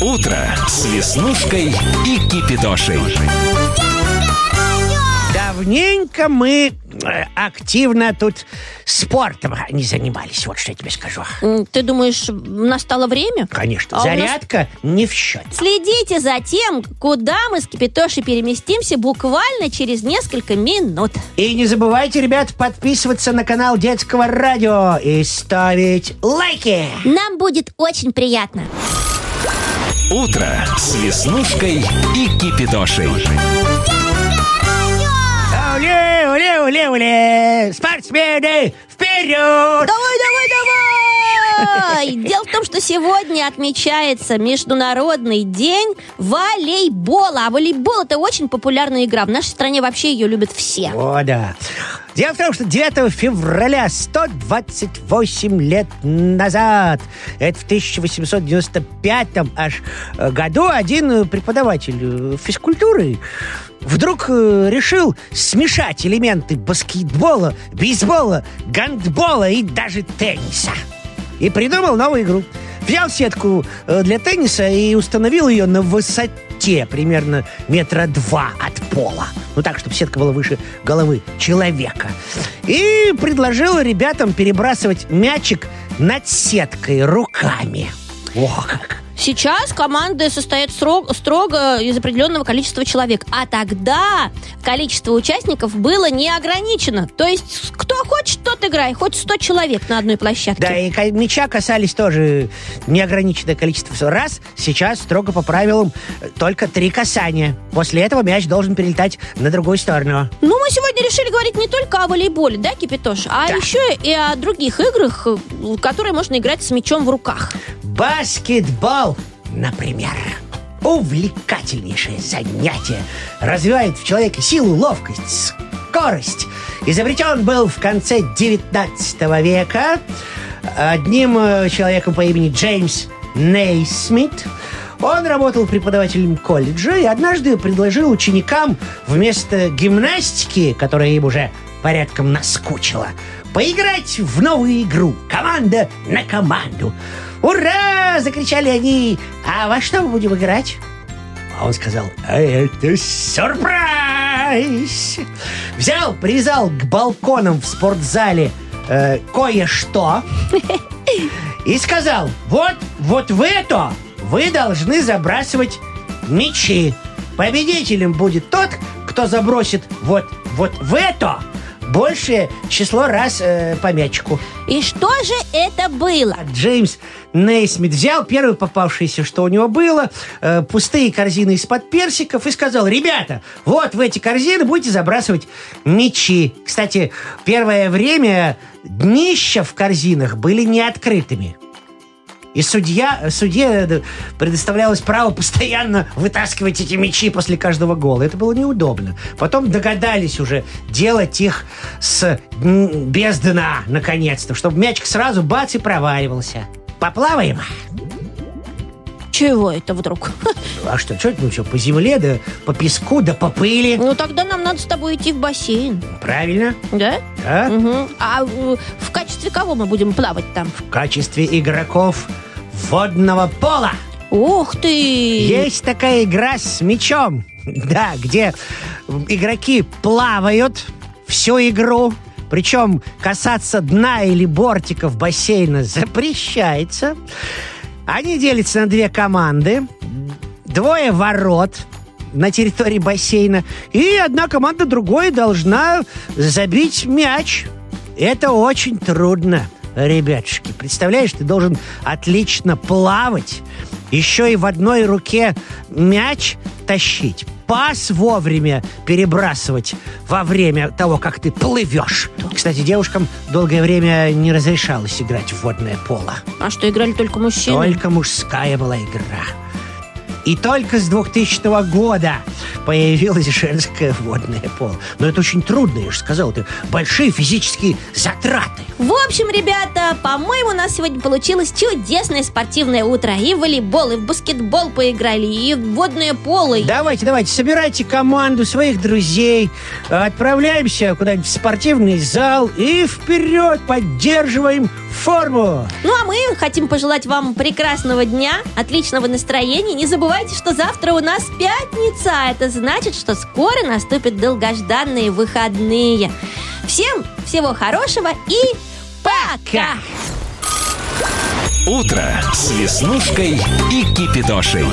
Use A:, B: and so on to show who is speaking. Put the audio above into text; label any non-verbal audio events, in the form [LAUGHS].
A: Утро с Веснушкой и Кипидошей.
B: Давненько мы э, активно тут спортом не занимались, вот что я тебе скажу.
C: Ты думаешь, настало время?
B: Конечно,
C: А у нас-
B: зарядка не в счет.
C: Следите за тем, куда мы с Кипитошей переместимся буквально через несколько минут.
B: И не забывайте, ребят, подписываться на канал Детского радио и ставить лайки.
C: Нам будет очень приятно.
A: Утро с Веснушкой и Кипидошей.
B: Уле, уле, уле, уле! Спортсмены, вперед!
C: Давай, давай, давай! Дело в том, что сегодня отмечается Международный день волейбола. А волейбол это очень популярная игра. В нашей стране вообще ее любят все.
B: О, да. Дело в том, что 9 февраля 128 лет назад, это в 1895 аж э, году, один э, преподаватель э, физкультуры вдруг решил смешать элементы баскетбола, бейсбола, гандбола и даже тенниса. И придумал новую игру. Взял сетку для тенниса и установил ее на высоте примерно метра два пола. Ну так, чтобы сетка была выше головы человека. И предложил ребятам перебрасывать мячик над сеткой руками. Ох, как!
C: Сейчас команды состоят срок- строго из определенного количества человек. А тогда количество участников было не ограничено. То есть кто хочет, тот играй. Хоть 100 человек на одной площадке.
B: Да, и мяча касались тоже неограниченное количество раз. Сейчас строго по правилам э, только три касания. После этого мяч должен перелетать на другую сторону.
C: Ну, мы сегодня решили говорить не только о волейболе, да, Кипятош, а
B: Да.
C: еще и о других играх, э, в которые можно играть с мячом в руках.
B: Баскетбол, например. Увлекательнейшее занятие. Развивает в человеке силу, ловкость, скорость. Изобретен был в конце 19 века одним э, человеком по имени Джеймс Нейсмит. Он работал преподавателем колледжа и однажды предложил ученикам вместо гимнастики, которая им уже порядком наскучила, поиграть в новую игру «Команда на команду». «Ура!» – закричали они. «А во что мы будем играть?» А он сказал, «А это сюрприз! Взял, привязал к балконам в спортзале э, кое-что и сказал, вот, вот в это вы должны забрасывать мячи. Победителем будет тот, кто забросит вот, вот в это большее число раз э, по мячику.
C: И что же это было?
B: Джеймс Нейсмит взял первое попавшееся, что у него было, э, пустые корзины из-под персиков и сказал, ребята, вот в эти корзины будете забрасывать мячи. Кстати, первое время днища в корзинах были не открытыми. И судья, судье э, предоставлялось право постоянно вытаскивать эти мячи после каждого гола. Это было неудобно. Потом догадались уже делать их с, без дна, наконец-то, чтобы мячик сразу бац и проваливался. Поплаваем?
C: Чего это вдруг? [LAUGHS]
B: А что, что это, ну что, по земле, да по песку, да по пыли?
C: Ну, тогда нам надо с тобой идти в бассейн,
B: Правильно,
C: да?
B: да?
C: Мгм. А э, в качестве кого мы будем плавать там?
B: В качестве игроков водного пола.
C: Ух ты!
B: Есть такая игра с мячом, [LAUGHS] да, где игроки плавают всю игру, причем касаться дна или бортиков бассейна запрещается. Они делятся на две команды, двое ворот на территории бассейна, и одна команда другой должна забить мяч. Это очень трудно, ребятушки. Представляешь, ты должен отлично плавать, еще и в одной руке мяч тащить, пас вовремя перебрасывать во время того, как ты плывешь. Кстати, девушкам долгое время не разрешалось играть в водное поло.
C: А что, играли только мужчины?
B: Только мужская была игра. И только с 2000 года появилась женское водное поло. Но это очень трудно, я же сказал, это большие физические затраты.
C: В общем, ребята, по-моему, у нас сегодня получилось чудесное спортивное утро. И в волейбол, и в баскетбол поиграли, и в водное поло. и-
B: Давайте, давайте, собирайте команду своих друзей, отправляемся куда-нибудь в спортивный зал и вперед поддерживаем форму.
C: Ну а мы хотим пожелать вам прекрасного дня, отличного настроения. Не забывайте, что завтра у нас пятница. а Это значит, что скоро наступят долгожданные выходные. Всем всего хорошего и пока!
A: Утро с Веснушкой и Кипидошей.